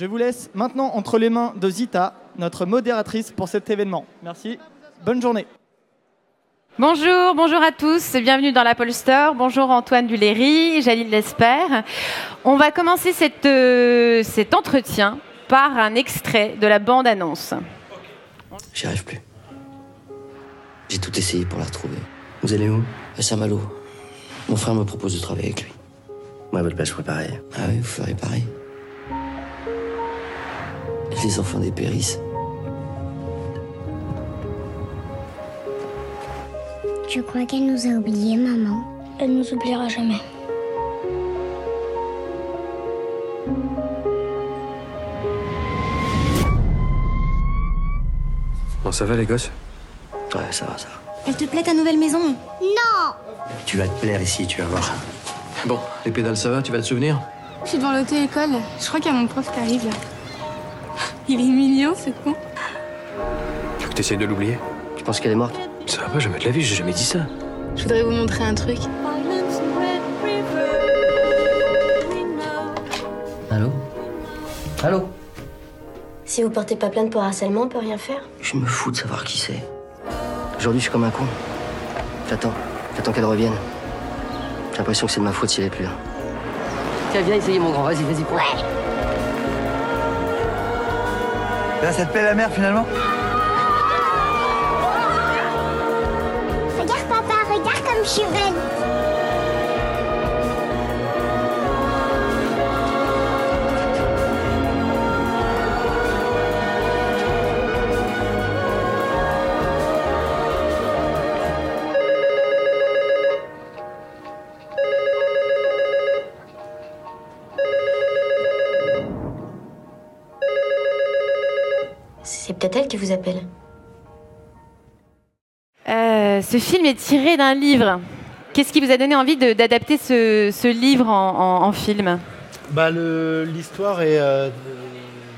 Je vous laisse maintenant entre les mains de Zita, notre modératrice pour cet événement. Merci. Bonne journée. Bonjour, bonjour à tous, bienvenue dans l'Apple Store. Bonjour Antoine Duléry, Jalil Lesper. On va commencer cette, euh, cet entretien par un extrait de la bande-annonce. J'y arrive plus. J'ai tout essayé pour la retrouver. Vous allez où? À Saint-Malo. Mon frère me propose de travailler avec lui. Moi, à votre place, je ferais pareil. Ah oui, vous ferez pareil. Les enfants dépérissent. Tu crois qu'elle nous a oubliés, maman Elle nous oubliera jamais. Bon, ça va, les gosses? Ouais, ça va, ça va. Elle te plaît ta nouvelle maison? Non Tu vas te plaire ici, tu vas voir. Bon, les pédales, ça va Tu vas te souvenir? Je suis devant l'auto-école. Je crois qu'il y a mon prof qui arrive là. Il est mignon, ce con. Tu veux que t'essayes de l'oublier Tu penses qu'elle est morte? Ça va pas, jamais de la vie, j'ai jamais dit ça. Je voudrais vous montrer un truc. Allô? Allô? Si vous portez pas plainte pour harcèlement, on peut rien faire. Je me fous de savoir qui c'est. Aujourd'hui, je suis comme un con. J'attends. J'attends qu'elle revienne. J'ai l'impression que c'est de ma faute si elle est plus là. Tiens, viens essayer, mon grand. Vas-y, vas-y, prends. Là, ça te plaît la mer finalement Regarde papa, regarde comme je suis belle. Qui vous appelle. Euh, ce film est tiré d'un livre. Qu'est-ce qui vous a donné envie de- d'adapter ce, ce livre en, en- en film Bah, le- l'histoire est, euh,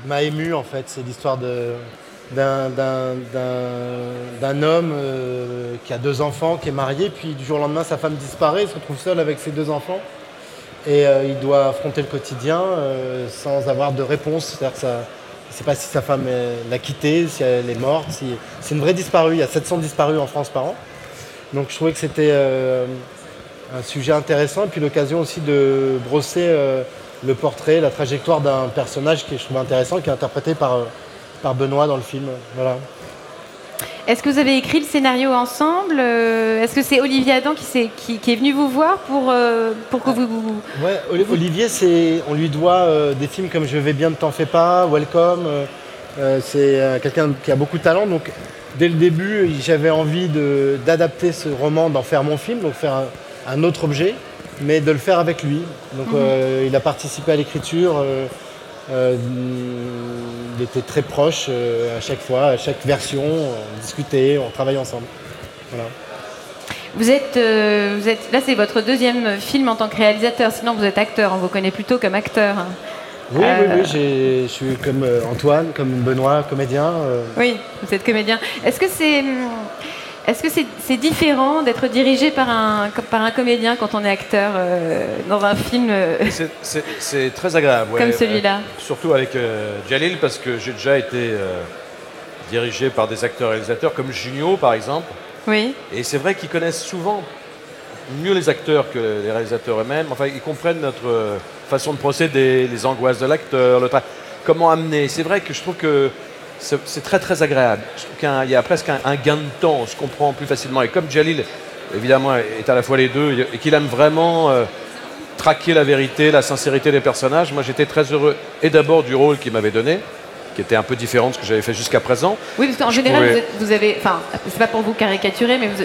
m'a ému en fait. C'est l'histoire de- d'un, d'un- d'un- d'un homme euh, qui a deux enfants, qui est marié, puis du jour au lendemain sa femme disparaît, il se retrouve seul avec ses deux enfants. Et euh, il doit affronter le quotidien euh, sans avoir de réponse. C'est-à-dire que ça, il ne sait pas si sa femme l'a quitté, si elle est morte. C'est une vraie disparue. Il y a 700 disparus en France par an. Donc je trouvais que c'était euh, un sujet intéressant et puis l'occasion aussi de brosser euh, le portrait, la trajectoire d'un personnage qui je intéressant, qui est interprété par, euh, par Benoît dans le film. Voilà. Est-ce que vous avez écrit le scénario ensemble Euh, Est-ce que c'est Olivier Adam qui, s'est- qui- qui est venu vous voir pour, euh, pour que vous... vous- Ouais, Oli- Olivier, on lui doit euh, des films comme Je vais bien, ne t'en fais pas, Welcome. euh, c'est quelqu'un qui a beaucoup de talent. Donc, dès le début, j'avais envie d'adapter ce roman, d'en faire mon film, donc faire un, un autre objet, mais de le faire avec lui. Donc, Mhm. il a participé à l'écriture. euh, était très proche euh, à chaque fois, à chaque version. On discutait, on travaillait ensemble. Voilà. Vous êtes, euh, vous êtes, là, c'est votre deuxième film en tant que réalisateur. Sinon, vous êtes acteur. On vous connaît plutôt comme acteur. Oui, Euh, oui, oui, j'ai- je suis comme euh, Antoine, comme Benoît, comédien. euh, Oui, vous êtes comédien. Est-ce que c'est, hum, est-ce que c'est, différent d'être dirigé par un, par un comédien quand on est acteur euh, dans un film euh, C'est- très agréable. ouais. comme celui-là? Euh, surtout avec Jalil, parce que j'ai déjà été dirigé par des acteurs-réalisateurs comme Junio, par exemple. Oui. Et c'est vrai qu'ils connaissent souvent mieux les acteurs que les réalisateurs eux-mêmes. Enfin, ils comprennent notre façon de procéder, les angoisses de l'acteur, le comment amener. C'est vrai que je trouve que c'est très très agréable. Qu'il y a presque un, un gain de temps, on se comprend plus facilement. Et comme Jalil, évidemment, est à la fois les deux, et qu'il aime vraiment euh, traquer la vérité, la sincérité des personnages, moi j'étais très heureux, et d'abord du rôle qu'il m'avait donné, qui était un peu différent de ce que j'avais fait jusqu'à présent. Oui, parce qu'en général, vous avez, enfin, c'est pas pour vous caricaturer, mais vous,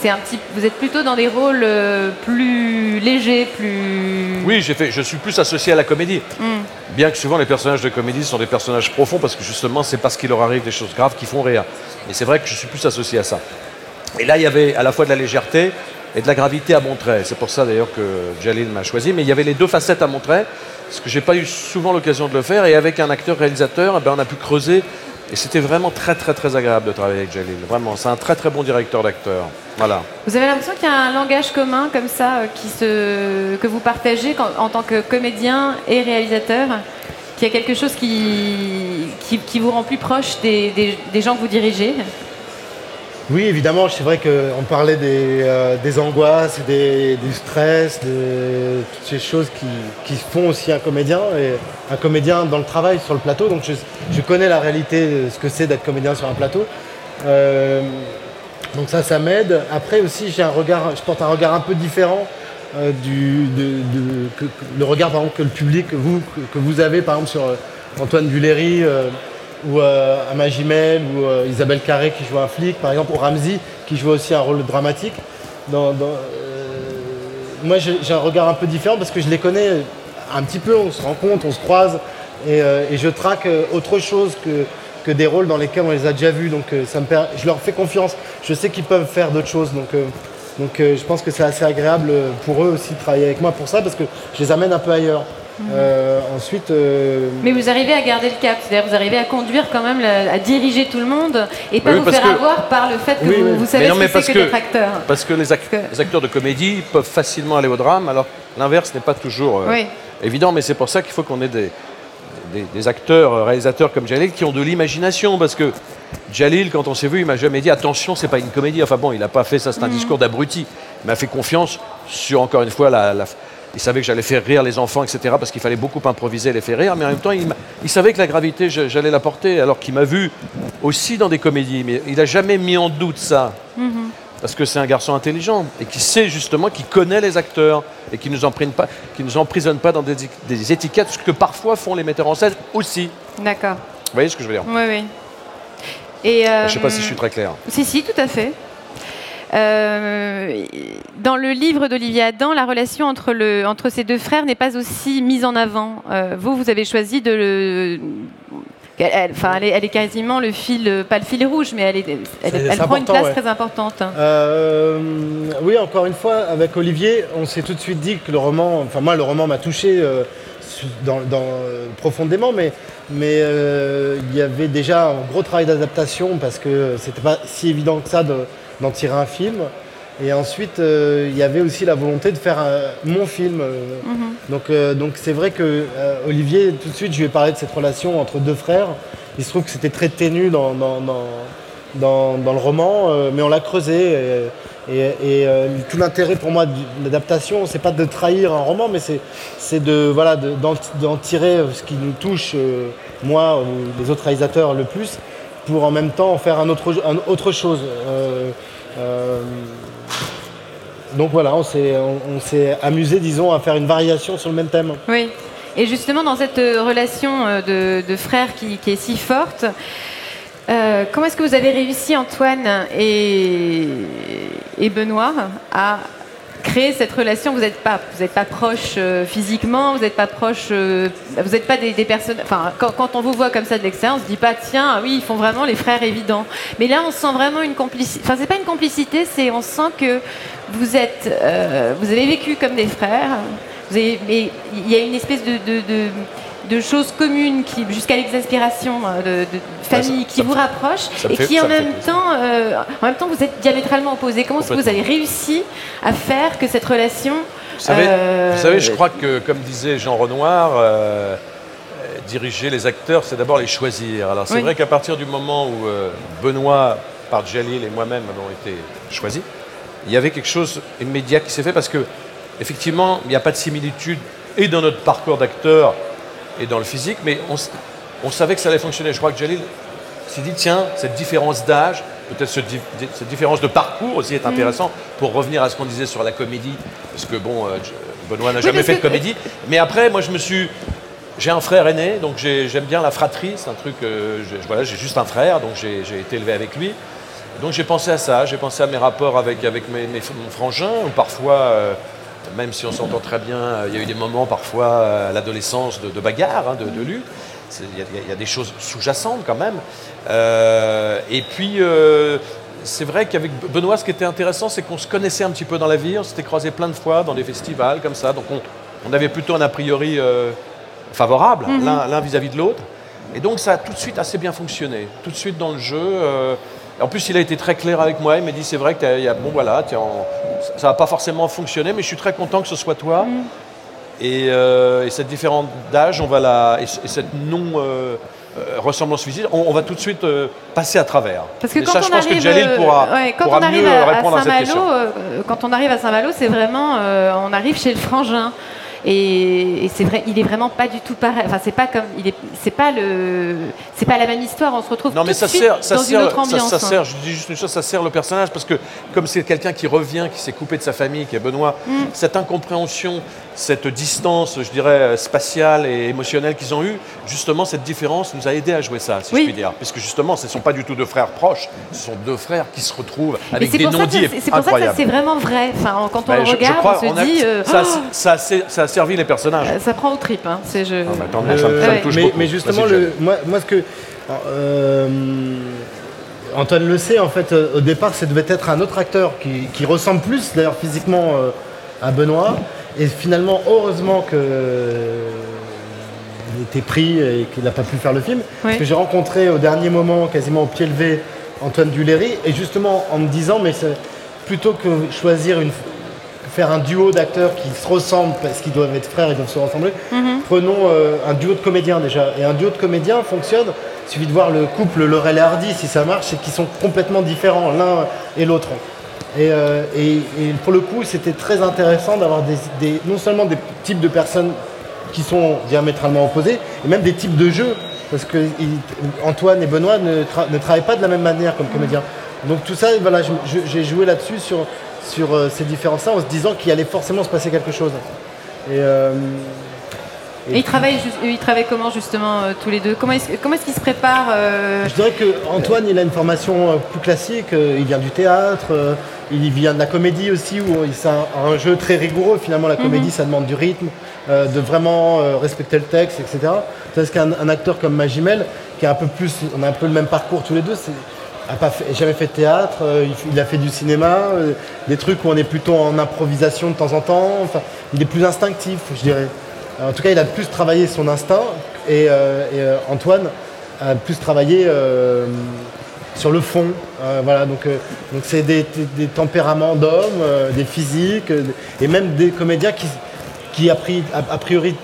c'est un petit, vous êtes plutôt dans des rôles euh, plus légers, plus. Oui, j'ai fait, je suis plus associé à la comédie. Hmm. Bien que souvent les personnages de comédie sont des personnages profonds parce que justement c'est parce qu'il leur arrive des choses graves qui font rire. Mais c'est vrai que je suis plus associé à ça. Et là il y avait à la fois de la légèreté et de la gravité à montrer. C'est pour ça d'ailleurs que Jalil m'a choisi. Mais il y avait les deux facettes à montrer, parce que j'ai pas eu souvent l'occasion de le faire. Et avec un acteur-réalisateur, eh ben, on a pu creuser. Et c'était vraiment très très très agréable de travailler avec Jalil. Vraiment, c'est un très très bon directeur d'acteur. Voilà. Vous avez l'impression qu'il y a un langage commun comme ça euh, qui se, que vous partagez en tant que comédien et réalisateur qu'il y a quelque chose qui, qui, vous rend plus proche des- des gens que vous dirigez? Oui, évidemment, c'est vrai qu'on parlait des, euh, des angoisses, des, du stress, de toutes ces choses qui, font aussi un comédien, et un comédien dans le travail, sur le plateau. Donc je, connais la réalité, de ce que c'est d'être comédien sur un plateau. Euh, donc ça, ça m'aide. Après aussi, j'ai un regard, je porte un regard un peu différent euh, du, que- le regard par exemple que le public, que vous, que, vous avez par exemple sur Antoine Duléry ou euh, Ama ou euh, Isabelle Carré qui joue un flic, par exemple, ou Ramsey qui joue aussi un rôle dramatique. Euh, moi, j'ai un regard un peu différent parce que je les connais un petit peu, on se rencontre, on se croise et, euh, je traque autre chose que, que des rôles dans lesquels on les a déjà vus. Donc ça me je leur fais confiance. Je sais qu'ils peuvent faire d'autres choses. Donc, donc je pense que c'est assez agréable pour eux aussi de travailler avec moi pour ça parce que je les amène un peu ailleurs. Euh, ensuite, euh, Mais vous arrivez à garder le cap, c'est-à-dire vous arrivez à conduire quand même, la- à diriger tout le monde et pas Oui, vous faire que- avoir par le fait que Oui, vous, oui. vous savez Mais non, ce mais que parce c'est que que- d'être acteur. Parce que les, ac- les acteurs de comédie peuvent facilement aller au drame, alors l'inverse n'est pas toujours euh, Oui. évident, mais c'est pour ça qu'il faut qu'on ait des, des- des acteurs, réalisateurs comme Jalil qui ont de l'imagination, parce que Jalil, quand on s'est vu, il m'a jamais dit attention, c'est pas une comédie. Enfin bon, il n'a pas fait ça, c'est un Mhm. discours d'abruti. Il m'a fait confiance sur, encore une fois, la, la- il savait que j'allais faire rire les enfants, etc., parce qu'il fallait beaucoup improviser, les faire rire, mais en même temps, il, savait que la gravité, j'allais la porter, alors qu'il m'a vu aussi dans des comédies, mais il n'a jamais mis en doute ça Mhm. parce que c'est un garçon intelligent et qui sait justement, qui connaît les acteurs et qui ne nous, emprisonne pas, qui nous emprisonne pas dans des, des étiquettes, ce que parfois font les metteurs en scène aussi. D'accord. Vous voyez ce que je veux dire? Oui, oui. Et, Je ne sais pas euh, si je suis très clair. Si, si, tout à fait. Euh, dans le livre d'Olivier Adam, la relation entre, le, entre ces deux frères n'est pas aussi mise en avant. Euh, vous, vous avez choisi de le. Elle, enfin, elle, est, elle est quasiment le fil, pas le fil rouge, mais elle, est, elle, C'est- elle c'est prend une place ouais. très importante. Euh, oui, encore une fois, avec Olivier, on s'est tout de suite dit que le roman, enfin moi, le roman m'a touché su- dans, dans- profondément, mais mais il y avait déjà un gros travail d'adaptation parce que c'était pas si évident que ça de- d'en tirer un film. Et ensuite, euh, il y avait aussi la volonté de faire un- mon film. euh, Mhm. donc, euh, donc c'est vrai que euh, Olivier, tout de suite, je lui ai parlé de cette relation entre deux frères. Il se trouve que c'était très ténu dans, dans, dans, dans- dans le roman, euh, mais on l'a creusé. Et, et- et, euh, tout l'intérêt pour moi de l'adaptation, c'est pas de trahir un roman, mais c'est, c'est de, voilà, de- d'en, d'en tirer ce qui nous touche, euh, moi ou les autres réalisateurs, le plus, pour en même temps en faire un autre, autre chose. Euh, euh, donc voilà, on s'est, s'est amusé, disons, à faire une variation sur le même thème. Oui. Et justement, dans cette euh, relation de, frères qui, est si forte, comment est-ce que vous avez réussi, Antoine et, et Benoît, à créer cette relation Vous n'êtes pas, vous pas proches euh, physiquement, vous n'êtes pas proches, euh, vous n'êtes pas des, personnes. Enfin, quand, on vous voit comme ça de l'extérieur, on se dit pas tiens, oui, ils font vraiment les frères évidents. Mais là, on sent vraiment une complicité. Enfin, c'est pas une complicité, c'est on sent que vous êtes, euh, vous avez vécu comme des frères. Vous avez- mais il y a une espèce de, de, de, de choses communes qui, jusqu'à l'exaspération, euh, de, de famille, ça- qui ça vous fait- rapproche et fait- qui en même temps, euh, en même temps, vous êtes diamétralement opposés. Comment est-ce que vous avez réussi à faire que cette relation Vous savez, euh, vous savez, je crois que, comme disait Jean Renoir, euh, diriger les acteurs, c'est d'abord les choisir. Alors c'est Oui. vrai qu'à partir du moment où Benoît, par Jalil et moi-même avons été choisis, il y avait quelque chose immédiat qui s'est fait parce que, effectivement, il n'y a pas de similitude et dans notre parcours d'acteur et dans le physique, mais on, savait que ça allait fonctionner. Je crois que Jalil s'est dit, tiens, cette différence d'âge, peut-être ce cette différence de parcours aussi est intéressant pour revenir à ce qu'on disait sur la comédie, parce que bon, euh, Benoît n'a Oui, jamais fait de comédie, mais après, moi je me suis... J'ai un frère aîné, donc j'ai- j'aime bien la fratrie, c'est un truc, euh, je- voilà, j'ai juste un frère, donc j'ai été élevé avec lui. Donc j'ai pensé à ça, j'ai pensé à mes rapports avec, avec mes, mes- mon frangin, où parfois, euh, même si on s'entend très bien, euh, il y a eu des moments parfois euh, à l'adolescence de, de bagarre, hein, de, de lutte. Il y, a- y des choses sous-jacentes quand même. Euh, et puis, euh, c'est vrai qu'avec Benoît, ce qui était intéressant, c'est qu'on se connaissait un petit peu dans la vie, on s'était croisés plein de fois dans des festivals comme ça, donc on, on avait plutôt un a priori euh, favorable Mhm. l'un l'un vis-à-vis de l'autre. Et donc ça a tout de suite assez bien fonctionné, tout de suite dans le jeu. en plus, il a été très clair avec moi. Il m'a dit c'est vrai que bon voilà, t'es en- ça va pas forcément fonctionner, mais je suis très content que ce soit toi. Et, euh, et cette différence d'âge, on va la, et, cette non euh, euh, ressemblance physique, on, on va tout de suite euh, passer à travers. Parce que quand ça, on je pense arrive, que Jalil pourra, ouais, quand pourra on arrive mieux à, répondre à, cette Saint-Malo, question. quand on arrive à Saint-Malo, c'est vraiment, on arrive chez le frangin. Et, et c'est vrai, il est vraiment pas du tout pareil. Enfin, c'est pas comme, il est, c'est pas le, c'est pas la même histoire. On se retrouve Non, mais tout ça de suite sert, ça dans sert, une autre ça- ambiance. ça, hein. sert, je dis juste une chose, ça sert le personnage parce que comme c'est quelqu'un qui revient, qui s'est coupé de sa famille, qui est Benoît, Mm. cette incompréhension, cette distance, je dirais, spatiale et émotionnelle qu'ils ont eue, justement, cette différence nous a aidé à jouer ça, si Oui. je puis dire. Puisque justement, ce ne sont pas du tout deux frères proches, ce sont deux frères qui se retrouvent avec c'est des ça non-dits c'est- pour ça que ça, c'est vraiment vrai. Enfin, quand on Ben, le je- je regarde, crois, on se a- dit, euh, ça, oh, ça ça servi les personnages. euh, ça prend au trip. Hein. C'est je. Ah, bah, ça ça touche mais, justement, le, moi, moi, ce que. euh, Antoine le sait, en fait, euh, au départ, ça devait être un autre acteur qui, qui ressemble plus, d'ailleurs, physiquement euh, à Benoît. Et finalement, heureusement que. euh, il était pris et qu'il n'a pas pu faire le film. Parce que j'ai rencontré au dernier moment, quasiment au pied levé, Antoine Duléry. Et justement, en me disant, mais c'est- plutôt que choisir une, faire un duo d'acteurs qui se ressemblent parce qu'ils doivent être frères, ils doivent se ressembler. Mhm. Prenons euh, un duo de comédiens déjà. Et un duo de comédiens fonctionne. Il suffit de voir le couple Laurel et Hardy, si ça marche, c'est qu'ils sont complètement différents l'un et l'autre. Et, euh, et- et pour le coup, c'était très intéressant d'avoir des, des- non seulement des types de personnes qui sont diamétralement opposés, et même des types de jeux. Parce que il- Antoine et Benoît ne, tra- ne travaillent pas de la même manière comme comédiens. Donc tout ça, voilà, j'ai joué là-dessus sur, sur euh, ces différences-là en se disant qu'il allait forcément se passer quelque chose. Et, euh, Et ils travaillent, ils travaillent comment justement euh, tous les deux? Comment est-ce comment est-ce qu'ils se préparent euh, Je dirais que Antoine, il a une formation plus classique. Il vient du théâtre, il vient de la comédie aussi, où c'est un, un jeu très rigoureux. Finalement, la comédie, Mhm. ça demande du rythme, de vraiment respecter le texte, etc. Tandis qu'un un acteur comme Magimel, qui est un peu plus, on a un peu le même parcours tous les deux, c'est a pas fait- jamais fait de théâtre, euh, il, a fait du cinéma, euh, des trucs où on est plutôt en improvisation de temps en temps. Enfin, il est plus instinctif, je dirais. En tout cas, il a plus travaillé son instinct et, euh, Antoine a plus travaillé sur le fond. Voilà, donc c'est des, tempéraments d'hommes, des physiques et même des comédiens qui, qui a, pri- a- a priori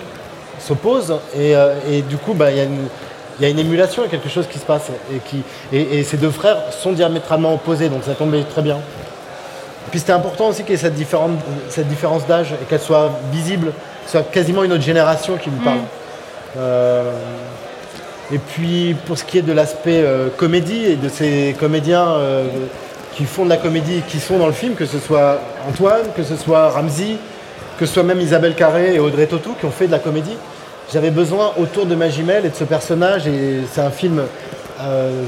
s'opposent et, et du coup, bah, il y a une il y a une émulation, il y a quelque chose qui se passe. Et, qui, et, et ces deux frères sont diamétralement opposés, donc ça tombait très bien. Puis c'était important aussi qu'il y ait cette, différente- cette différence d'âge et qu'elle soit visible, soit quasiment une autre génération qui nous parle. Euh, et puis pour ce qui est de l'aspect euh, comédie et de ces comédiens euh, qui font de la comédie, qui sont dans le film, que ce soit Antoine, que ce soit Ramsey, que ce soit même Isabelle Carré et Audrey Tautou qui ont fait de la comédie, j'avais besoin autour de Magimel et de ce personnage, et c'est un film euh,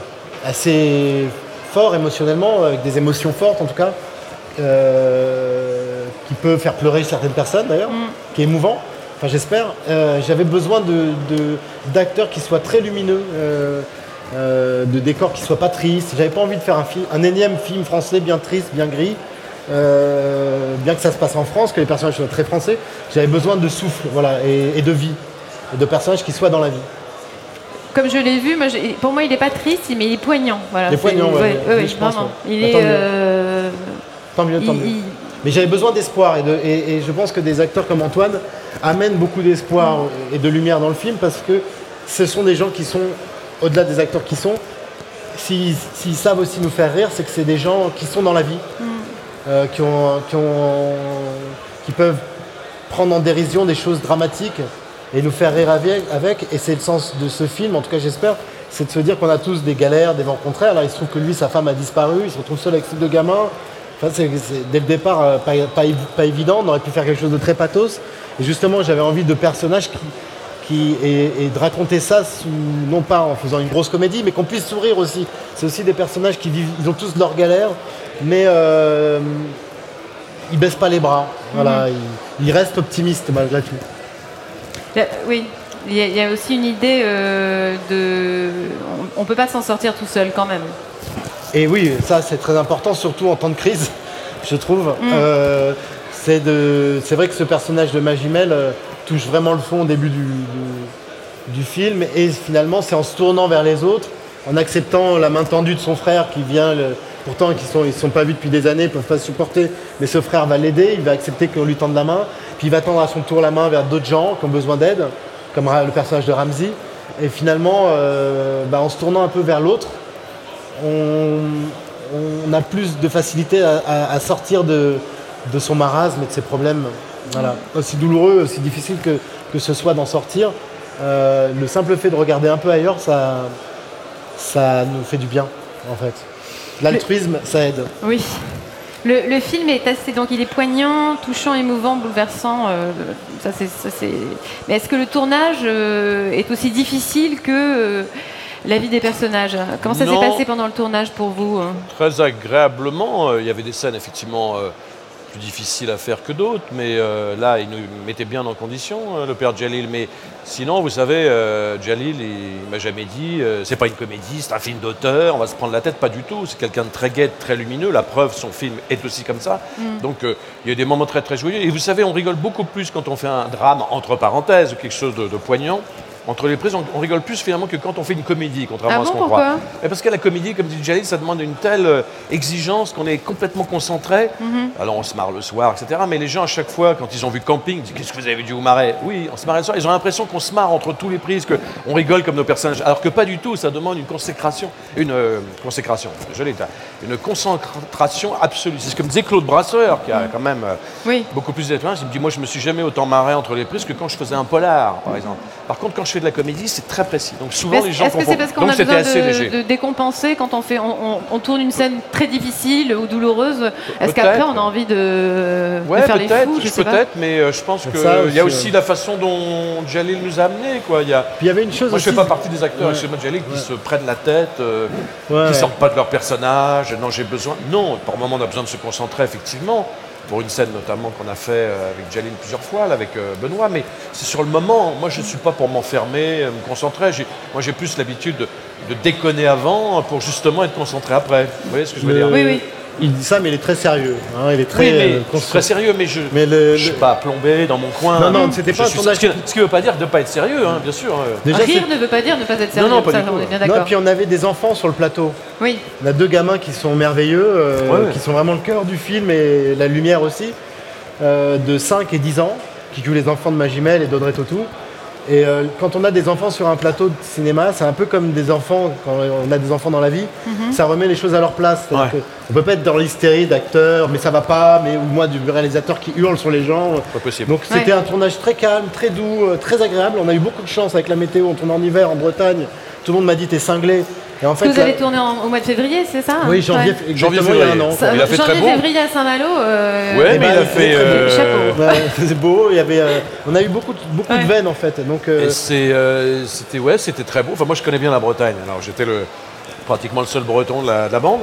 assez fort émotionnellement, avec des émotions fortes en tout cas, euh, qui peut faire pleurer certaines personnes d'ailleurs, qui est émouvant, enfin j'espère. Euh, j'avais besoin de, de- d'acteurs qui soient très lumineux, euh, euh, de décors qui soient pas tristes. J'avais pas envie de faire un, film, un énième film français bien triste, bien gris. Euh, bien que ça se passe en France, que les personnages soient très français, j'avais besoin de souffle voilà, et, et de vie, de personnages qui soient dans la vie. Comme je l'ai vu, moi, pour moi, il n'est pas triste, mais il est poignant. Voilà, Il est poignant, ouais, oui, ouais, ouais. Il est. tant mieux. euh, Tant mieux, tant mieux. il- Mais j'avais besoin d'espoir et, de- et- et je pense que des acteurs comme Antoine amènent beaucoup d'espoir et de lumière dans le film parce que ce sont des gens qui sont, au-delà des acteurs qui sont, s'ils savent aussi nous faire rire, c'est que c'est des gens qui sont dans la vie, euh, qui, ont, qui, ont- qui peuvent prendre en dérision des choses dramatiques et nous faire rire avec. Et c'est le sens de ce film, en tout cas j'espère, c'est de se dire qu'on a tous des galères, des vents contraires. Alors il se trouve que lui, sa femme a disparu, il se retrouve seul avec ses deux gamins. Enfin, c'est, c'est- dès le départ, euh, pas, pas évi- pas évident, on aurait pu faire quelque chose de très pathos. Et justement, j'avais envie de personnages qui, qui et, et de raconter ça, sous- non pas en faisant une grosse comédie, mais qu'on puisse sourire aussi. C'est aussi des personnages qui vivent, ils ont tous leurs galères, mais euh, ils baissent pas les bras. Voilà, ils, ils restent optimistes malgré tout. A- oui, il y, a, il y a aussi une idée euh, de. On ne peut pas s'en sortir tout seul quand même. Et oui, ça c'est très important, surtout en temps de crise, je trouve. Mm. Euh, c'est de, c'est vrai que ce personnage de Magimel euh, touche vraiment le fond au début du, du- du film, et finalement c'est en se tournant vers les autres, en acceptant la main tendue de son frère qui vient, le- pourtant ils sont, ils sont pas vus depuis des années, ils peuvent pas se supporter, mais ce frère va l'aider, il va accepter qu'on lui tende la main, puis il va tendre à son tour la main vers d'autres gens qui ont besoin d'aide, comme le personnage de Ramsey. Et finalement, euh, bah, en se tournant un peu vers l'autre, on, a plus de facilité à, sortir de, son marasme et de ses problèmes. Aussi douloureux, aussi difficile que, ce soit d'en sortir, euh, le simple fait de regarder un peu ailleurs, ça nous fait du bien, en fait. L'altruisme, ça aide. Oui. Le, le film est assez, donc il est poignant, touchant, émouvant, bouleversant. euh, ça c'est, ça c'est. Mais est-ce que le tournage euh, est aussi difficile que euh, la vie des personnages? Comment ça s'est passé pendant le tournage pour vous hein? Très agréablement. Il y avait des scènes effectivement plus difficiles à faire que d'autres, mais euh, là, il nous mettait bien en condition, euh, le père Jalil. Mais sinon, vous savez, euh, Jalil, il, m'a jamais dit euh, c'est pas une comédie, c'est un film d'auteur, on va se prendre la tête, pas du tout. C'est quelqu'un de très gai, de très lumineux. La preuve, son film est aussi comme ça. Mm. Donc, il y a des moments très très joyeux. Et vous savez, on rigole beaucoup plus quand on fait un drame, entre parenthèses, ou quelque chose de, de poignant. Entre les prises, on, on rigole plus finalement que quand on fait une comédie, contrairement Ah à ce qu'on croit. Et parce que la comédie, comme dit Jalil, ça demande une telle euh, exigence qu'on est complètement concentré. Mhm. Alors on se marre le soir, etc. Mais les gens, à chaque fois, quand ils ont vu Camping, ils disent Qu'est-ce que vous avez vu du Marais? Oui, on se marre le soir. Ils ont l'impression qu'on se marre entre tous les prises, qu'on rigole comme nos personnages. Alors que pas du tout, ça demande une consécration. Une euh, consécration, je l'ai dit. Une concentration absolue. C'est ce que me disait Claude Brasseur, qui a quand même euh, Oui. beaucoup plus d'expérience. Il me dit Moi, je me suis jamais autant marré entre les prises que quand je faisais un polar, par exemple. Par contre, quand je fais de la comédie, c'est très précis. Donc souvent, Est-ce les gens est-ce que c'est parce qu'on a besoin de, décompenser quand on, fait, on, on- on tourne une scène très difficile ou douloureuse? Est-ce qu'après on a envie de, de Ouais, faire les peut-être, fous Je sais pas? peut-être, mais euh, je pense qu'il y a aussi, la façon dont Jalil nous a amenés. Quoi. Il y a... Puis il y avait une chose Moi, je fais aussi- pas partie des acteurs, Ouais. excusez-moi, Jalil, qui se prennent la tête, euh, Ouais, qui ouais. sortent pas de leur personnage. Non, j'ai besoin. Non, par moment, on a besoin de se concentrer, effectivement. Pour une scène notamment qu'on a fait euh, avec Jalil plusieurs fois, là, avec euh, Benoît, mais c'est sur le moment. Moi, je ne suis pas pour m'enfermer, euh, me concentrer. J'ai- Moi, j'ai plus l'habitude de, de déconner avant pour justement être concentré après. Vous voyez ce que je veux dire? Oui, oui. Il dit ça, mais il est très sérieux. hein, il est très Oui, mais euh, je suis conscient. très sérieux, mais je Mais le- ne suis pas plombé dans mon coin. Non, non, c'était Je pas un suis- tournage- Ce qui ne veut pas dire de ne pas être sérieux, hein, bien sûr. euh. Déjà, Rire ne veut pas dire ne pas être sérieux. non, pas ça, du tout. on est bien Non, et d'accord. puis on avait des enfants sur le plateau. Oui. On a deux gamins qui sont merveilleux, euh, Ouais, ouais. qui sont vraiment le cœur du film et la lumière aussi, euh, de 5 et 10 ans, qui jouent les enfants de Magimel et d'Audrey Tautou. Et euh, quand on a des enfants sur un plateau de cinéma, c'est un peu comme des enfants, quand on a des enfants dans la vie, Mhm. ça remet les choses à leur place. C'est-à-dire Ouais. que on peut pas être dans l'hystérie d'acteur, mais ça va pas, mais ou moi du réalisateur qui hurle sur les gens. Pas possible. Donc c'était Ouais. un tournage très calme, très doux, euh, très agréable. On a eu beaucoup de chance avec la météo. On tourne en hiver en Bretagne. Tout le monde m'a dit t'es cinglé. Et en Parce que vous là- avez tourné en- au mois de février, c'est ça Oui, janvier, Ouais. Janvier, il y a un février. an. Ça- Il a fait très beau. Janvier-février à Saint-Malo. euh, Ouais, mais il a il fait. Chapeau. C'est beau. Il y avait, euh, on a eu beaucoup, de- beaucoup Ouais. de veines en fait. Donc euh, euh, c'était ouais, c'était très beau. Enfin, moi, je connais bien la Bretagne. Alors, j'étais le, pratiquement le seul Breton de la, de la bande.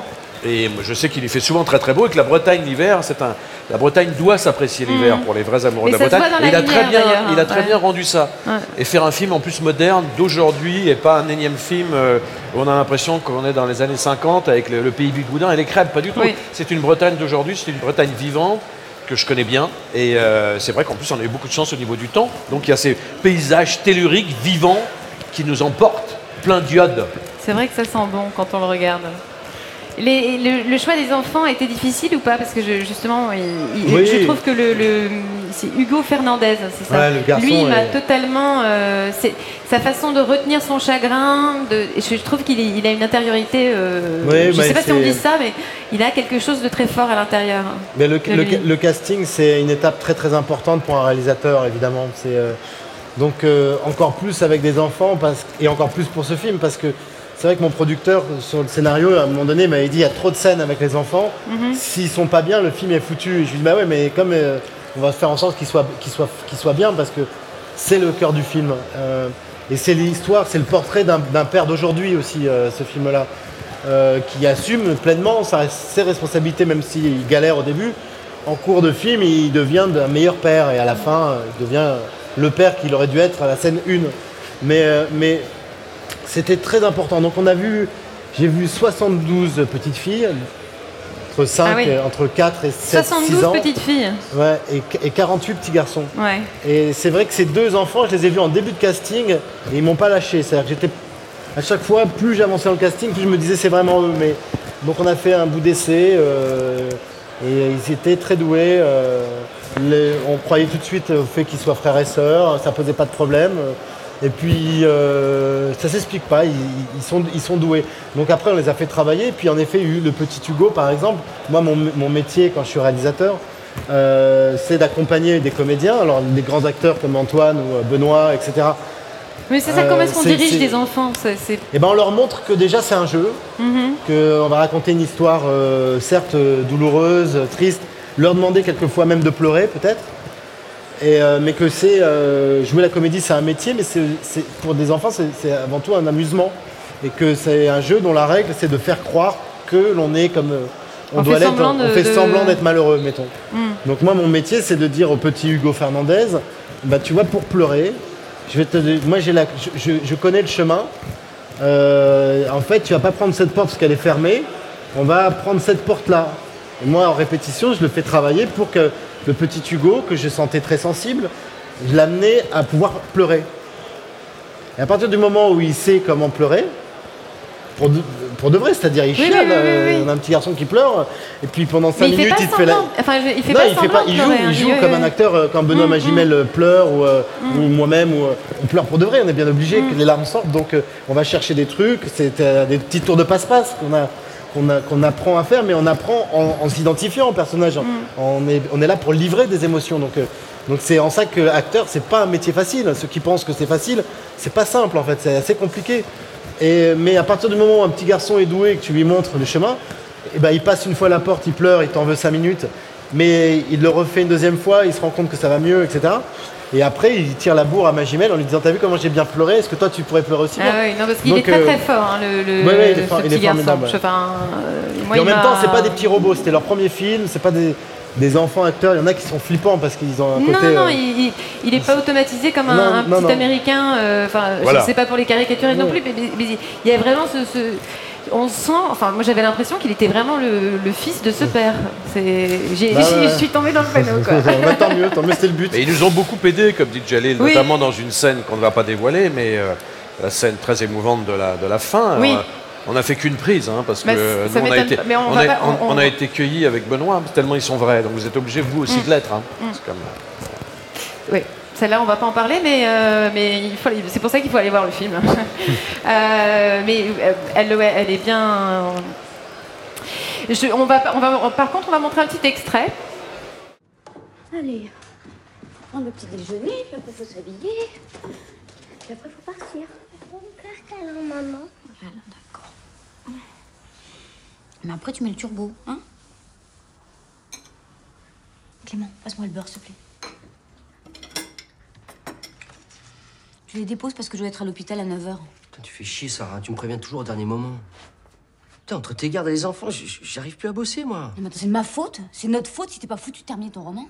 Et je sais qu'il y fait souvent très très beau et que la Bretagne l'hiver, c'est un, la Bretagne doit s'apprécier l'hiver pour les vrais amoureux Mais de la Bretagne. il a très bien, d'ailleurs, il a hein, très ouais. bien rendu ça. Ouais. Et faire un film en plus moderne d'aujourd'hui et pas un énième film euh, où on a l'impression qu'on est dans les années 50 avec le, le pays du boudin et les crêpes. Pas du tout. Oui. C'est une Bretagne d'aujourd'hui, c'est une Bretagne vivante que je connais bien. Et euh, c'est vrai qu'en plus, on a eu beaucoup de chance au niveau du temps. Donc il y a ces paysages telluriques, vivants, qui nous emportent, plein d'iode. C'est vrai que ça sent bon quand on le regarde. Les- le, le choix des enfants était difficile ou pas? Parce que je- justement, il- il- Oui. je trouve que le, le- c'est Hugo Fernandez, c'est ça? Ouais, le garçon Lui, il m'a est- totalement. euh, sa façon de retenir son chagrin, de, je trouve qu'il il a une intériorité. euh, Oui, je bah, ne sais pas si on dit ça, mais il a quelque chose de très fort à l'intérieur. mais le, casting, c'est une étape très très importante pour un réalisateur, évidemment. C'est euh, donc euh, encore plus avec des enfants parce, et encore plus pour ce film parce que c'est vrai que mon producteur sur le scénario à un moment donné m'avait dit il y a trop de scènes avec les enfants. Mhm. S'ils sont pas bien, le film est foutu. Et je lui dis bah ouais, mais comme euh, on va faire en sorte qu'il soit, qu'il soit, qu'il soit bien parce que c'est le cœur du film. Euh, et c'est l'histoire, c'est le portrait d'un père d'aujourd'hui aussi, euh, ce film-là, qui assume pleinement sa- ses responsabilités, même s'il galère au début. En cours de film, il devient un meilleur père et à la fin, il devient le père qu'il aurait dû être à la scène 1. Mais, mais c'était très important. Donc on a vu, j'ai vu 72 petites filles, entre, 5, Ah oui. entre 4 et 7, 72 6 ans. petites filles. Ouais, et, et 48 petits garçons. Ouais. Et c'est vrai que ces deux enfants, je les ai vus en début de casting et ils m'ont pas lâché. C'est-à-dire que j'étais à chaque fois, plus j'avançais dans le casting, plus je me disais c'est vraiment eux. Mais donc on a fait un bout d'essai euh, et ils étaient très doués. euh, les- on croyait tout de suite au fait qu'ils soient frères et sœurs, ça posait pas de problème. Et puis euh, ça s'explique pas, ils, ils sont, ils sont doués. Donc après on les a fait travailler, et puis en effet il y a eu le petit Hugo par exemple. Moi mon, mon métier quand je suis réalisateur, euh, c'est d'accompagner des comédiens, alors des grands acteurs comme Antoine ou euh, Benoît, etc. Mais c'est ça, Euh, comment est-ce qu'on c'est- dirige c'est- des enfants c'est- Et ben on leur montre que déjà c'est un jeu, Mhm. qu'on va raconter une histoire euh, certes euh, douloureuse, euh, triste, leur demander quelquefois même de pleurer peut-être, et, euh, mais que c'est euh, jouer la comédie c'est un métier, mais c'est, c'est- pour des enfants c'est, c'est avant tout un amusement, et que c'est un jeu dont la règle c'est de faire croire que l'on est comme euh, on, On doit fait l'être, semblant on fait de- semblant d'être malheureux, mettons. Mm. Donc moi mon métier c'est de dire au petit Hugo Fernandez, bah tu vois pour pleurer, je vais te, moi j'ai la, je, je- je connais le chemin. Euh, en fait tu vas pas prendre cette porte parce qu'elle est fermée, on va prendre cette porte là. Et moi en répétition je le fais travailler pour que le petit Hugo que je sentais très sensible, je l'amenais à pouvoir pleurer. Et à partir du moment où il sait comment pleurer, pour de, pour de vrai, c'est-à-dire il Oui, chiale, oui, oui, oui, euh, on a un petit garçon qui pleure, et puis pendant 5 Mais il fait minutes il te fait la... Enfin, je- il fait non, pas il fait pas, il joue, pleurer, hein. il joue comme un acteur euh, quand Benoît Mm, Magimel euh, pleure ou, Mm. ou moi-même ou, on pleure pour de vrai, on est bien obligé que les larmes sortent, donc on va chercher des trucs, c'est euh, des petits tours de passe-passe qu'on a qu'on apprend à faire, mais on apprend en, en s'identifiant au personnage. Mm. On, est, on est là pour livrer des émotions. Donc euh, donc c'est en ça que acteur, c'est pas un métier facile. Ceux qui pensent que c'est facile, c'est pas simple en fait, c'est assez compliqué. Et, mais à partir du moment où un petit garçon est doué et que tu lui montres le chemin, eh ben, il passe une fois la porte, il pleure, il t'en veut 5 minutes, mais il le refait une deuxième fois, il se rend compte que ça va mieux, etc. Et après, il tire la bourre à Magimel en lui disant T'as vu comment j'ai bien pleuré Est-ce que toi tu pourrais pleurer aussi Ah oui, non, parce qu'il est très euh, très fort, hein, le, le, ouais, ouais, il est ce for- il petit est garçon. Enfin, euh, moi, Et en même temps, c'est pas des petits robots, c'était leur premier film, c'est pas des, des enfants acteurs. Il y en a qui sont flippants parce qu'ils ont un Non, côté. non, euh, il, il, il est pas automatisé comme un, Non, un non, petit non. américain. euh, Enfin, Voilà. je sais pas pour les caricaturer non plus, mais, mais- mais il y a vraiment ce. ce- on sent, enfin, moi j'avais l'impression qu'il était vraiment le, le fils de ce père. C'est, j'ai, Bah ouais. je suis tombée dans le panneau, quoi. Bah, tant mieux, tant mieux, c'était le but. Et ils nous ont beaucoup aidés, comme dit Jalil, Oui. notamment dans une scène qu'on ne va pas dévoiler, mais euh, la scène très émouvante de la, de la fin. Oui. Alors, euh, on a fait qu'une prise, hein, parce Bah, que nous, on a, été, on a- pas- on- on- on a été cueillis avec Benoît, tellement ils sont vrais. Donc vous êtes obligés, vous aussi, Mm. de l'être. hein. Mm. C'est comme- Oui, celle-là, on va pas en parler, mais, euh, mais il faut aller- c'est pour ça qu'il faut aller voir le film. Euh, mais euh, elle, ouais, elle est bien. Je- on va, on va, par contre, on va montrer un petit extrait. Allez, prendre le petit déjeuner, puis après faut s'habiller. Puis après faut partir. câlin, maman. Voilà, d'accord. Mais après tu mets le turbo, hein? Clément, passe-moi le beurre, s'il te plaît. Tu les déposes parce que je dois être à l'hôpital à 9h. Putain, tu fais chier, Sarah. Tu me préviens toujours au dernier moment. Putain, entre tes gardes et les enfants, j'arrive plus à bosser, moi. Non, mais attends, c'est de ma faute C'est notre faute si t'es pas foutu de terminer ton roman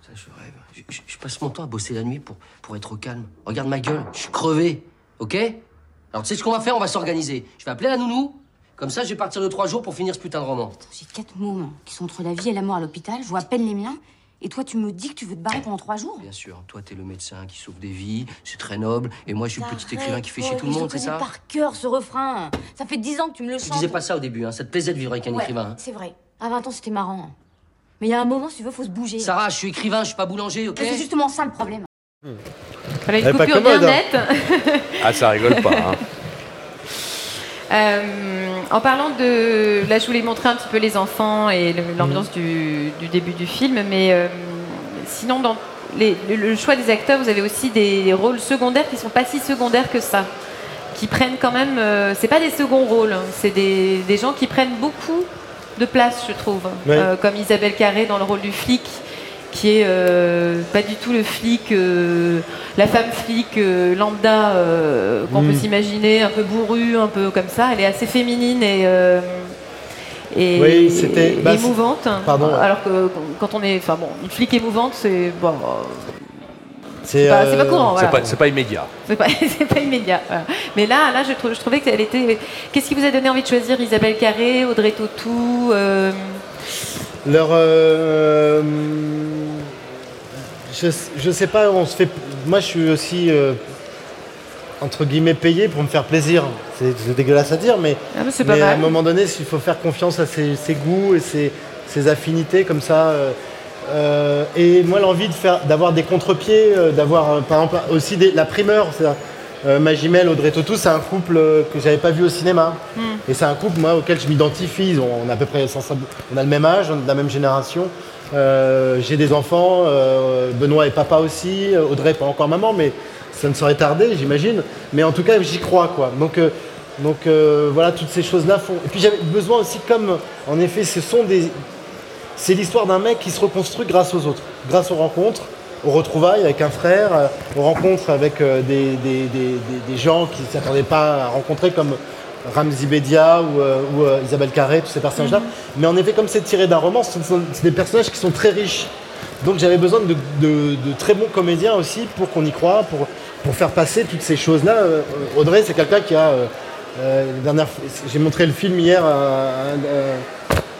Ça, je rêve. Je, je- je passe mon temps à bosser la nuit pour, pour être au calme. Regarde ma gueule, je suis crevé. Ok? Alors, tu sais ce qu'on va faire? On va s'organiser. Je vais appeler la nounou. Comme ça, je vais partir de trois jours pour finir ce putain de roman. J'ai quatre mômes qui sont entre la vie et la mort à l'hôpital, je vois à peine les miens. Et toi, tu me dis que tu veux te barrer pendant trois jours Bien sûr, toi, t'es le médecin qui sauve des vies, c'est très noble. Et moi, je suis le petit écrivain qui fait chier tout le monde, je c'est connais ça par cœur ce refrain. Ça fait dix ans que tu me le Tu chantes. disais pas ça au début, hein. Ça te plaisait de vivre avec un Ouais, écrivain. hein. C'est vrai. À 20 ans, c'était marrant. Mais il y a un moment, si tu veux, faut se bouger. Sarah, je suis écrivain, je suis pas boulanger, ok C'est justement ça le problème. Voilà une Elle est pas coupure bien hein. nette. Ah, ça rigole pas. hein. Euh, en parlant de. Là, je voulais montrer un petit peu les enfants et l'ambiance du, du début du film, mais euh, sinon, dans les- le, le choix des acteurs, vous avez aussi des rôles secondaires qui sont pas si secondaires que ça. Qui prennent quand même. euh, c'est pas des seconds rôles, hein, c'est des, des gens qui prennent beaucoup de place, je trouve. Ouais. Euh, comme Isabelle Carré dans le rôle du flic, qui est euh, pas du tout le flic, euh, la femme flic euh, lambda euh, qu'on Mm. peut s'imaginer, un peu bourrue, un peu comme ça. Elle est assez féminine et, euh, et, Oui, c'était- et bah, émouvante. Pardon. Alors que quand on est, enfin bon, une flic émouvante, c'est bon, C'est pas- c'est pas courant, voilà. C'est pas, c'est pas immédiat. c'est pas, immédiat. voilà. Mais là, là, je, trou- je trouvais qu'elle était. Qu'est-ce qui vous a donné envie de choisir Isabelle Carré, Audrey Tautou euh, Leur. euh, je, je sais pas, on se fait. Moi, je suis aussi. euh, entre guillemets payé pour me faire plaisir. C'est dégueulasse à dire, mais, Ah, mais mais à un moment donné, il faut faire confiance à ses, ses goûts et ses, ses affinités comme ça. euh, Euh, et moi, l'envie de faire, d'avoir des contre-pieds, d'avoir par exemple aussi des- la primeur. Euh, Magimel, Audrey Tautou, c'est un couple euh, que j'avais pas vu au cinéma. Mm. Et c'est un couple moi auquel je m'identifie. On a à peu près on a le même âge, on est de la même génération. Euh, J'ai des enfants. euh, Benoît est papa aussi. Audrey pas encore maman, mais ça ne saurait tarder, j'imagine. Mais en tout cas, j'y crois quoi. Donc donc voilà, toutes ces choses-là font. Et puis j'avais besoin aussi, comme en effet, ce sont des. C'est l'histoire d'un mec qui se reconstruit grâce aux autres, grâce aux rencontres, aux retrouvailles avec un frère, euh, aux rencontres avec euh, des, des- des- des- gens qui ne s'attendaient pas à rencontrer, comme Ramzi Bedia ou, euh, ou, euh, Isabelle Carré, tous ces personnages-là. Mais en effet, comme c'est tiré d'un roman, ce sont c'est des personnages qui sont très riches. Donc j'avais besoin de, de- de très bons comédiens aussi pour qu'on y croit, pour, pour faire passer toutes ces choses-là. Audrey, c'est quelqu'un qui a... euh, J'ai montré le film hier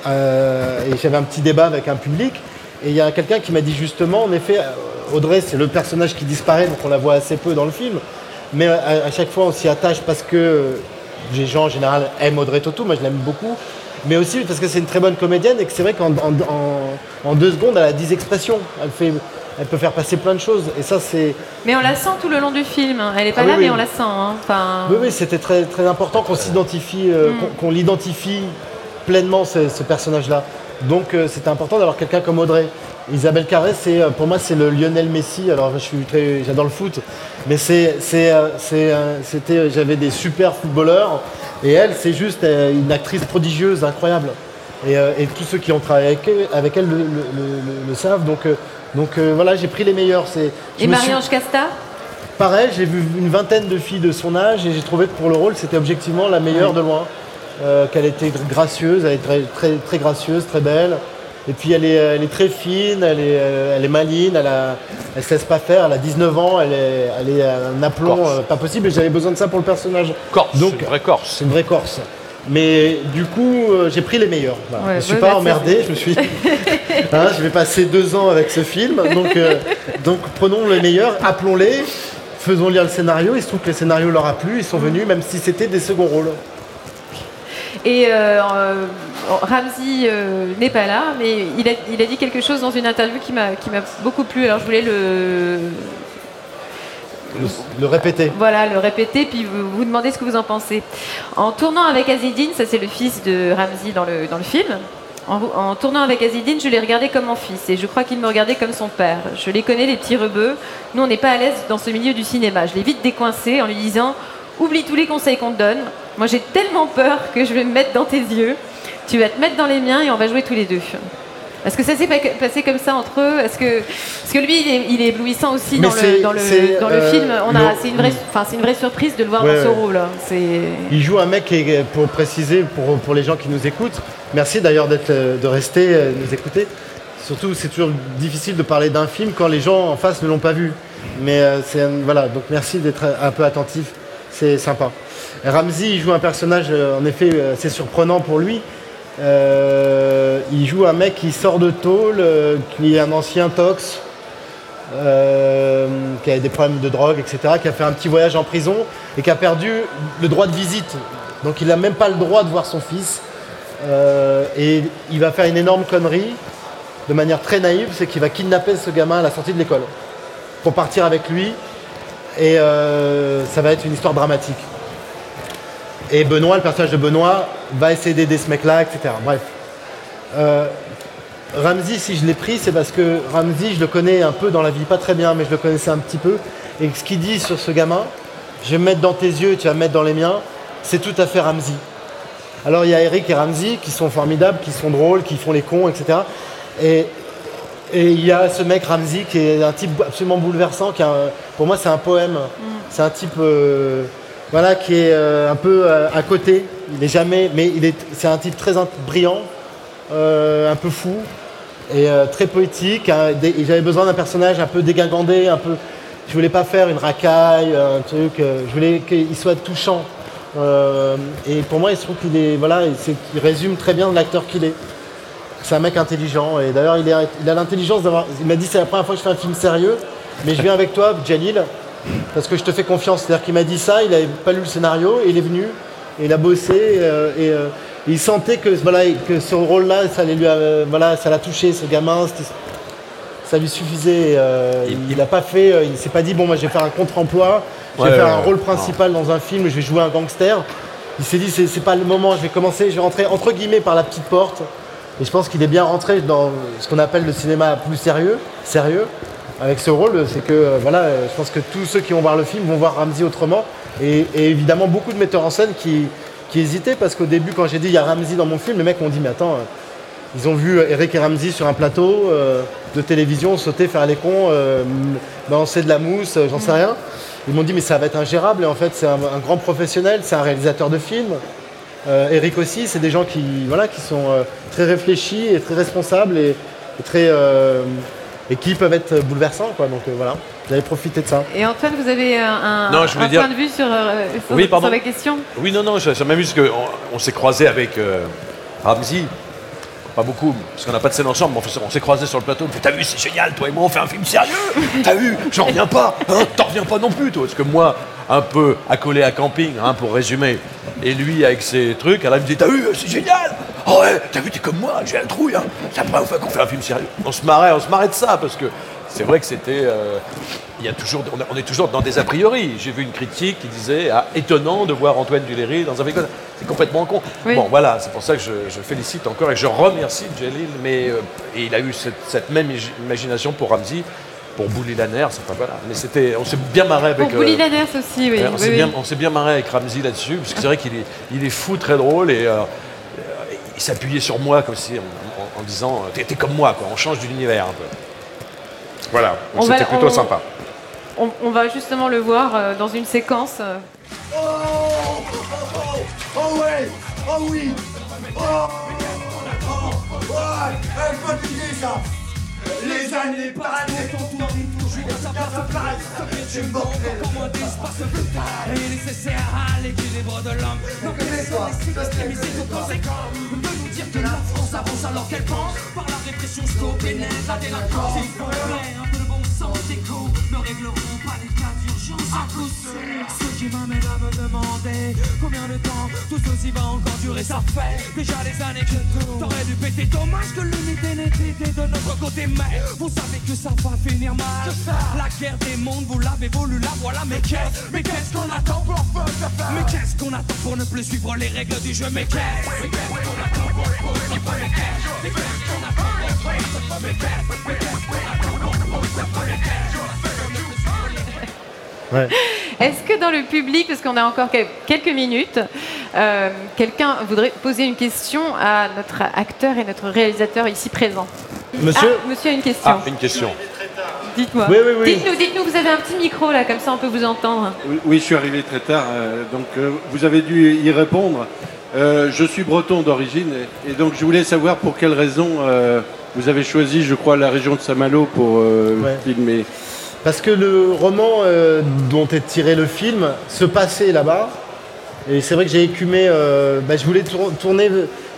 et j'avais un petit débat avec un public. Et il y a quelqu'un qui m'a dit justement, en effet, Audrey, c'est le personnage qui disparaît, donc on la voit assez peu dans le film. Mais à, à chaque fois, on s'y attache parce que les gens en général aiment Audrey Tautou, moi je l'aime beaucoup. Mais aussi parce que c'est une très bonne comédienne et que c'est vrai qu'en en, en- en deux secondes, elle a 10 expressions. Elle, fait, elle peut faire passer plein de choses. Et ça, c'est. Mais on la sent tout le long du film. Elle est pas Ah là, oui, mais oui. on la sent. hein. Enfin, Oui, oui, c'était très, très important qu'on s'identifie, euh, Mm. qu'on- l'identifie pleinement, ce, ce personnage-là. Donc, euh, c'était important d'avoir quelqu'un comme Audrey. Isabelle Carré, c'est, euh, pour moi, c'est le Lionel Messi. Alors, je suis très, j'adore le foot, mais c'est, c'est, euh, euh, c'était, j'avais des super footballeurs, et elle, c'est juste une actrice prodigieuse, incroyable. Et, et tous ceux qui ont travaillé avec elle, avec elle le, le- le- le savent. Donc, donc voilà, j'ai pris les meilleurs. C'est, Et suis- Marie-Ange Casta? Pareil, j'ai vu une vingtaine de filles de son âge et j'ai trouvé que pour le rôle, c'était objectivement la meilleure de loin. Euh, qu'elle était gracieuse, elle est très, très, très gracieuse, très belle. Et puis elle est, elle est très fine, elle est, elle est maligne, elle, a, elle se laisse pas faire, elle a 19 ans, elle est, elle est un aplomb Corse. euh, pas possible et j'avais besoin de ça pour le personnage. Corse, Donc, une vraie Corse. C'est une vraie Corse. Mais du coup, euh, j'ai pris les meilleurs. Voilà. Ouais, je ne suis ouais, pas emmerdé, je me suis. Hein, je vais passer deux ans avec ce film. Donc, euh, donc prenons les meilleurs, appelons-les, faisons lire le scénario. Il se trouve que le scénario leur a plu, ils sont venus, même si c'était des seconds rôles. Et euh, euh, Ramsey euh, n'est pas là, mais il a, il a dit quelque chose dans une interview qui m'a beaucoup plu. Alors je voulais le, Le, le répéter. voilà, le répéter, puis vous, vous demander ce que vous en pensez. En tournant avec Azidine, ça c'est le fils de Ramsey dans le, dans le film, en, en tournant avec Azidine, je l'ai regardé comme mon fils et je crois qu'il me regardait comme son père. Je les connais, les petits rebeux. Nous, on n'est pas à l'aise dans ce milieu du cinéma. Je l'ai vite décoincé en lui disant Oublie tous les conseils qu'on te donne. Moi, j'ai tellement peur que je vais me mettre dans tes yeux. Tu vas te mettre dans les miens et on va jouer tous les deux. Est-ce que ça s'est pas- passé comme ça entre eux? Est-ce que parce que lui, il est, il est éblouissant aussi dans le, c'est- dans le, c'est, dans le euh, film. On a, le- c'est une vraie, enfin, c'est une vraie surprise de le voir Ouais, dans ce rôle. Il joue un mec qui est, pour préciser, pour, pour les gens qui nous écoutent, merci d'ailleurs d'être, euh, de rester, euh, nous écouter. Surtout, c'est toujours difficile de parler d'un film quand les gens en face ne l'ont pas vu. Mais euh, c'est, un- voilà, donc merci d'être un peu attentif, c'est sympa. Ramsey, il joue un personnage, euh, en effet, euh, assez surprenant pour lui. Euh, il joue un mec qui sort de tôle, euh, qui est un ancien tox, euh, qui a des problèmes de drogue, etc., qui a fait un petit voyage en prison et qui a perdu le droit de visite. Donc il n'a même pas le droit de voir son fils. Et il va faire une énorme connerie de manière très naïve, c'est qu'il va kidnapper ce gamin à la sortie de l'école pour partir avec lui. Et ça va être une histoire dramatique. Et Benoît, le personnage de Benoît, va essayer d'aider ce mec-là, etc. Bref. Euh, Ramsey, si je l'ai pris, c'est parce que Ramsey, je le connais un peu dans la vie, pas très bien, mais je le connaissais un petit peu. Et ce qu'il dit sur ce gamin, je vais me mettre dans tes yeux, tu vas me mettre dans les miens, c'est tout à fait Ramsey. Alors il y a Eric et Ramsey qui sont formidables, qui sont drôles, qui font les cons, etc. Et, et il y a ce mec Ramsey qui est un type absolument bouleversant, qui a un- pour moi c'est un poème. C'est un type euh, voilà, qui est euh, un peu euh, à côté. Il n'est jamais, mais il est, c'est un type très brillant, euh, un peu fou et très poétique. hein, j'avais besoin d'un personnage un peu dégingandé, un peu. Je voulais pas faire une racaille, un truc. je voulais qu'il soit touchant. Et pour moi, il se trouve qu'il est, voilà, il résume très bien l'acteur qu'il est. C'est un mec intelligent et d'ailleurs il, est- il a l'intelligence d'avoir. Il m'a dit c'est la première fois que je fais un film sérieux, mais je viens avec toi, Jalil, parce que je te fais confiance. C'est-à-dire qu'il m'a dit ça, il n'avait pas lu le scénario, et il est venu, et il a bossé euh, et euh, il sentait que voilà que ce rôle-là, ça allait lui, euh, voilà, ça l'a touché, ce gamin. ça lui suffisait. il n'a pas fait, il s'est pas dit bon, moi je vais faire un contre-emploi, je vais Ouais, faire ouais, un rôle principal dans un film, je vais jouer un gangster. Il s'est dit c'est pas le moment, je vais commencer, je vais rentrer entre guillemets par la petite porte. Et je pense qu'il est bien rentré dans ce qu'on appelle le cinéma plus sérieux, sérieux. Avec ce rôle, c'est que euh, voilà, euh, je pense que tous ceux qui vont voir le film vont voir Ramsey autrement. Et, et évidemment beaucoup de metteurs en scène qui, qui hésitaient parce qu'au début, quand j'ai dit il y a Ramsey dans mon film, les mecs m'ont dit mais attends, euh, ils ont vu Eric et Ramsey sur un plateau euh, de télévision sauter, faire les cons, euh, balancer de la mousse, j'en sais rien. Ils m'ont dit mais ça va être ingérable et en fait c'est un, un grand professionnel, c'est un réalisateur de films. Euh, Eric aussi, c'est des gens qui, voilà, qui sont très réfléchis et très responsables et, et très, et qui peuvent être bouleversants. Quoi. Donc euh, voilà, j'avais profité de ça. Et Antoine, vous avez un, un- Non, je voulais un dire- point de vue sur, euh, sur- Oui, pardon. sur la question Oui, non, non, ça, m'amuse qu'on on s'est croisé avec euh, Ramsey. Pas beaucoup, parce qu'on n'a pas de scène ensemble, mais on, s'est- on s'est croisé sur le plateau. Il me fait T'as vu, c'est génial, toi et moi, on fait un film sérieux T'as vu J'en reviens pas hein T'en reviens pas non plus, toi Parce que moi, un peu accolé à camping, hein, pour résumer, et lui avec ses trucs, alors il me dit T'as vu, c'est génial Oh ouais, t'as vu, t'es comme moi, j'ai la trouille, hein. C'est la première fois qu'on fait un film sérieux. On se marrait, on se marrait de ça, parce que c'est vrai que c'était. euh, il y a toujours, on, a- on est toujours dans des a priori. J'ai vu une critique qui disait ah, étonnant de voir Antoine Duléry dans un film. C'est complètement con. Oui. Bon, voilà, c'est pour ça que je, je félicite encore et je remercie Jalil. Mais euh, et il a eu cette, cette même imagination pour Ramsey, pour Bouli Laners. Enfin voilà. Mais c'était, on s'est bien marré avec. Pour Bouli euh, Laners aussi, oui. On oui, s'est oui. bien, on s'est bien marré avec Ramsey là-dessus, parce que c'est vrai qu'il est, il est fou, très drôle, et euh, il s'appuyait sur moi comme si, en, en- en disant, euh, t'es, comme moi, quoi, on change d'univers un peu. Voilà, c'était plutôt on- sympa. On, on va justement le voir euh, dans une séquence. euh, Oh ouais Oh oui Oh Oh Ouais Elle continue ça Les années par années ton tour dit tout Je suis dans sa place Je suis mortel moins d'espace est nécessaire à l'équilibre de l'homme. Nos connaissances extrémisées sont conséquents. De nous dire que la France avance alors qu'elle pense. Par la répression, stop et la délinquance. S'il faut un peu de des coups ne régleront pas les cas d'urgence à coup sûr. Ce qui m'amène à me demander combien de temps tout ceci va encore durer. Ça fait déjà des années que tout t'aurais dû péter. Dommage que l'unité n'ait été de notre côté, mais vous savez que ça va finir mal. La guerre des mondes, vous l'avez voulu, la voilà. Mais qu'est-ce, mais qu'est-ce qu'on attend pour Mais qu'est-ce qu'on attend pour ne plus suivre les règles du jeu Mais qu'est-ce, mais qu'est-ce qu'on attend pour pour- mais qu'est-ce, mais qu'est-ce qu'on attend pour pour- mais qu'est-ce, mais qu'est-ce qu'on attend Est-ce que dans le public, parce qu'on a encore quel- quelques minutes, euh, quelqu'un voudrait poser une question à notre acteur et notre réalisateur ici présent? Monsieur Ah, monsieur a une question. Ah, une question. Dites-moi. Oui, oui, oui. Dites-nous, dites-nous, vous avez un petit micro là, comme ça on peut vous entendre. Oui, oui, je suis arrivé très tard, euh, donc euh, vous avez dû y répondre. Euh, je suis breton d'origine et, et donc je voulais savoir pour quelle raison euh, vous avez choisi, je crois, la région de Saint-Malo pour euh, Ouais. filmer. Parce que le roman euh, dont est tiré le film se passait là-bas. Et c'est vrai que j'ai écumé. euh, bah, je voulais tour- tourner.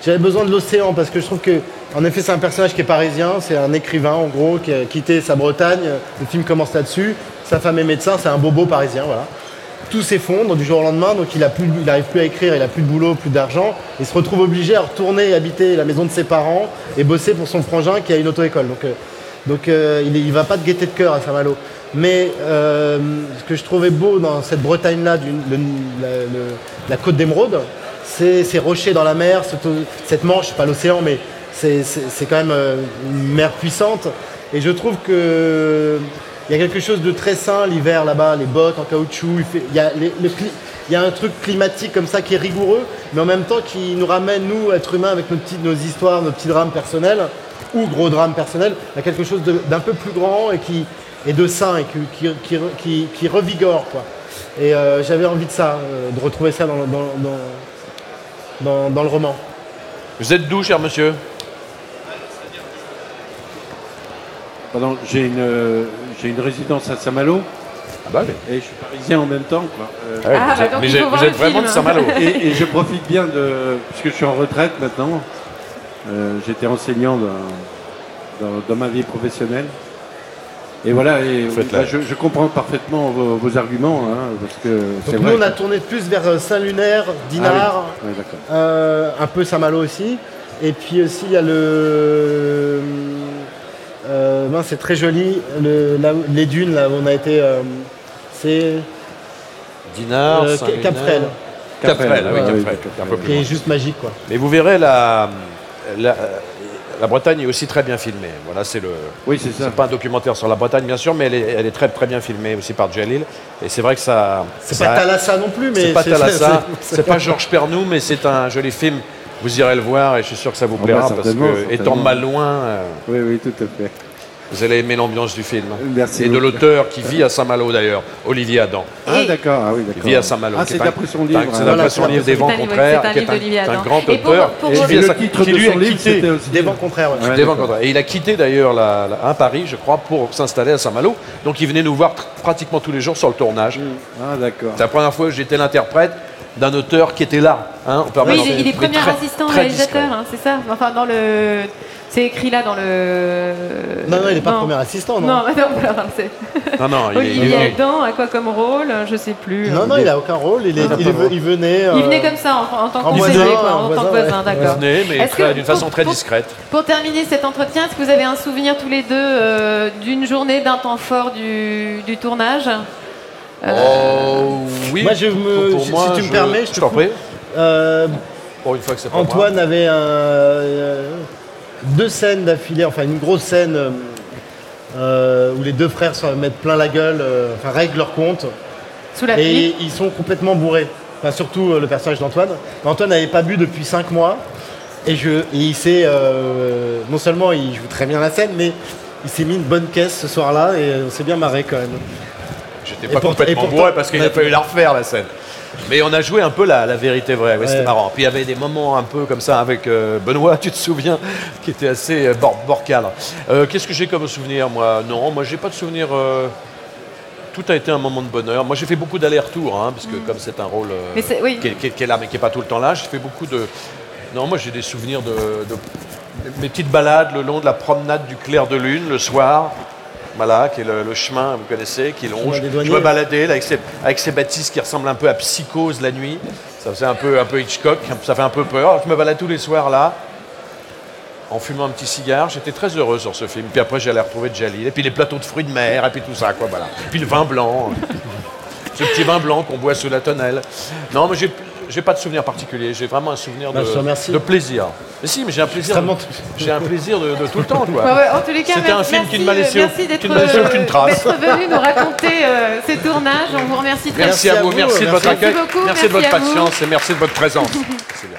J'avais besoin de l'océan parce que je trouve que, en effet, c'est un personnage qui est parisien. C'est un écrivain, en gros, qui a quitté sa Bretagne. Le film commence là-dessus. Sa femme est médecin. C'est un bobo parisien, voilà. Tout s'effondre du jour au lendemain, donc il n'arrive plus à écrire, il a plus de boulot, plus d'argent. Il se retrouve obligé à retourner habiter la maison de ses parents et bosser pour son frangin qui a une auto-école. Donc, euh, donc euh, il ne va pas de gaieté de cœur à Saint-Malo. Mais euh, ce que je trouvais beau dans cette Bretagne-là, la, la côte d'émeraude, c'est ces rochers dans la mer, cette, cette manche, pas l'océan, mais c'est quand même une mer puissante. Et je trouve que il y a quelque chose de très sain l'hiver là-bas, les bottes en caoutchouc. Il, fait- il y a les- le cli- il y a un truc climatique comme ça qui est rigoureux, mais en même temps qui nous ramène, nous, êtres humains, avec nos, petites, nos histoires, nos petits drames personnels, ou gros drames personnels, à quelque chose d'un peu plus grand et, qui, et de sain, et qui, qui, qui, qui- qui revigore. Quoi. Et euh, j'avais envie de ça, euh, de retrouver ça dans, dans, dans, dans- dans le roman. Vous êtes d'où, cher monsieur? Pardon, j'ai une, euh, j'ai une résidence à Saint-Malo. Ah bah oui. Et je suis parisien en même temps. Quoi. Euh, Ah Ah, bah donc mais il faut vous voir êtes le vraiment film. de Saint-Malo. Et, et je profite bien de. Puisque je suis en retraite maintenant. euh, J'étais enseignant dans, dans, dans ma vie professionnelle. Et voilà, et, bah, la- je, je comprends parfaitement vos, vos arguments. hein, parce que c'est Donc vrai nous, on a que- tourné plus vers euh, Saint-Lunaire, Dinard, Ah oui. Ouais, d'accord. euh, un peu Saint-Malo aussi. Et puis aussi, il y a le. Euh, ben, c'est très joli. Le- là où- les dunes, là où on a été. euh, c'est. Dinard, Euh. Caprel. Caprel, ah oui, Caprel, qui est un peu plus Qui est loin. juste magique, quoi. Mais vous verrez, la, la, la Bretagne est aussi très bien filmée. Voilà, c'est le. Oui, c'est ça. pas un documentaire sur la Bretagne, bien sûr, mais elle est, elle est très, très bien filmée aussi par Jalil. Et c'est vrai que ça. C'est pas Thalassa non plus, mais. C'est pas Thalassa, c'est- pas Georges Pernou, mais c'est un joli film. Vous irez le voir et je suis sûr que ça vous Ah plaira bah, parce que, étant mal loin, euh, Oui, oui, tout à fait. Vous allez aimer l'ambiance du film. Merci et de l'auteur qui vit à Saint-Malo d'ailleurs, Olivier Adam. Ah, d'accord, ah oui, Qui d'accord. vit à Saint-Malo. Ah, c'est d'après son c'est livre. C'est hein. d'après son livre Des vents contraires, c'est un qui est un, grand auteur. pour- qui lui son a livre, quitté- Des vents contraires, des vents contraires. Et il a quitté d'ailleurs un Paris, je crois, pour s'installer à Saint-Malo. Donc il venait nous voir pratiquement tous les jours sur le tournage. Ah, d'accord. C'est la première fois que j'étais l'interprète d'un auteur qui était là. Hein, en Oui, il est, il est Mais premier très- assistant très réalisateur, hein, c'est ça? Enfin, dans le. C'est écrit là dans le. Non, non, il est pas premier assistant, non. Non, non, voilà, c'est- Non, non, il est- il est. Adam, à quoi comme rôle Je sais plus. Non, non, il a aucun rôle. Il, est- il, venait. Il euh, venait comme ça, en, en tant que voisin, conseiller, quoi, en en tant que voisin, d'accord. Il venait, mais Est-ce très- que- d'une façon pour- très discrète. Pour terminer cet entretien, est-ce que vous avez un souvenir tous les deux euh, d'une journée, d'un temps fort du, du tournage? Euh, Oh, oui. Moi, je me, Pour si, moi, si tu je- me permets, je te t'en coupe. prie. Euh, Pour une fois que c'est pas Antoine avait un, euh, deux scènes d'affilée, enfin une grosse scène euh, euh, où les deux frères se mettent plein la gueule, euh, enfin règlent leur compte. Sous la et pluie ils sont complètement bourrés. Enfin, surtout euh, le personnage d'Antoine. Antoine n'avait pas bu depuis 5 mois. Et, je, et il s'est. euh, non seulement il joue très bien la scène, mais il s'est mis une bonne caisse ce soir-là et on s'est bien marré quand même. J'étais pas pourtant- complètement bourré parce qu'il a Ouais. fallu la refaire la scène. Mais on a joué un peu la, la vérité vraie, ouais, c'était marrant. Puis il y avait des moments un peu comme ça avec euh, Benoît, tu te souviens, qui était assez euh, bord. Euh, Qu'est-ce que j'ai comme souvenir moi? Non, moi j'ai pas de souvenir. euh, Tout a été un moment de bonheur. Moi j'ai fait beaucoup d'allers-retours, hein, parce que comme c'est un rôle euh, Mais c'est- oui. qui, est, qui est- qui est là mais qui n'est pas tout le temps là, j'ai fait beaucoup de. Non, moi j'ai des souvenirs de, de- mes petites balades le long de la promenade du clair de lune le soir. Voilà, qui est le, le chemin, vous connaissez, qui longe. Je me baladais là, avec, ces, avec ces bâtisses qui ressemblent un peu à Psychose la nuit. Ça faisait un peu, un peu Hitchcock, ça fait un peu peur. Je me balade tous les soirs là, en fumant un petit cigare. J'étais très heureux sur ce film. Puis après, j'allais retrouver Jalil. Et puis les plateaux de fruits de mer, et puis tout ça, quoi, voilà. Puis le vin blanc. ce petit vin blanc qu'on boit sous la tonnelle. Non, mais j'ai. Pas de souvenir particulier, j'ai vraiment un souvenir de, plaisir. Mais si, mais j'ai un plaisir. J'ai un plaisir de, de tout le temps, quoi. Ouais, ouais, en tous les cas, C'était un film qui ne m'a laissé, merci qui d'être ne m'a laissé aucune trace. d'être venu nous raconter euh, ces tournages. On vous remercie très Merci, à vous, merci, de votre Merci accueil, beaucoup, merci de votre patience et merci de votre présence. C'est bien.